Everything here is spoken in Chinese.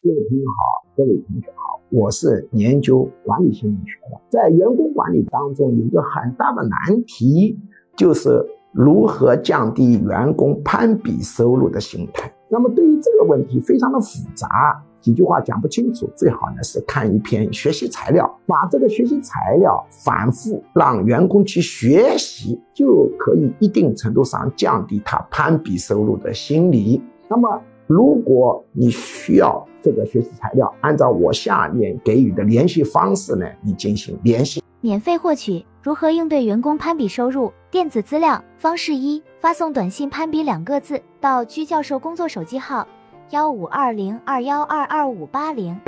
各位朋友好，各位同学好，我是研究管理心理学的。在员工管理当中，有一个很大的难题，就是如何降低员工攀比收入的心态。那么对于这个问题，非常的复杂，几句话讲不清楚，最好呢是看一篇学习材料，把这个学习材料反复让员工去学习，就可以一定程度上降低他攀比收入的心理。那么。如果你需要这个学习材料，按照我下面给予的联系方式呢，你进行联系，免费获取。如何应对员工攀比收入？电子资料方式一：发送短信“攀比”两个字到居教授工作手机号：幺五二零二幺二二五八零。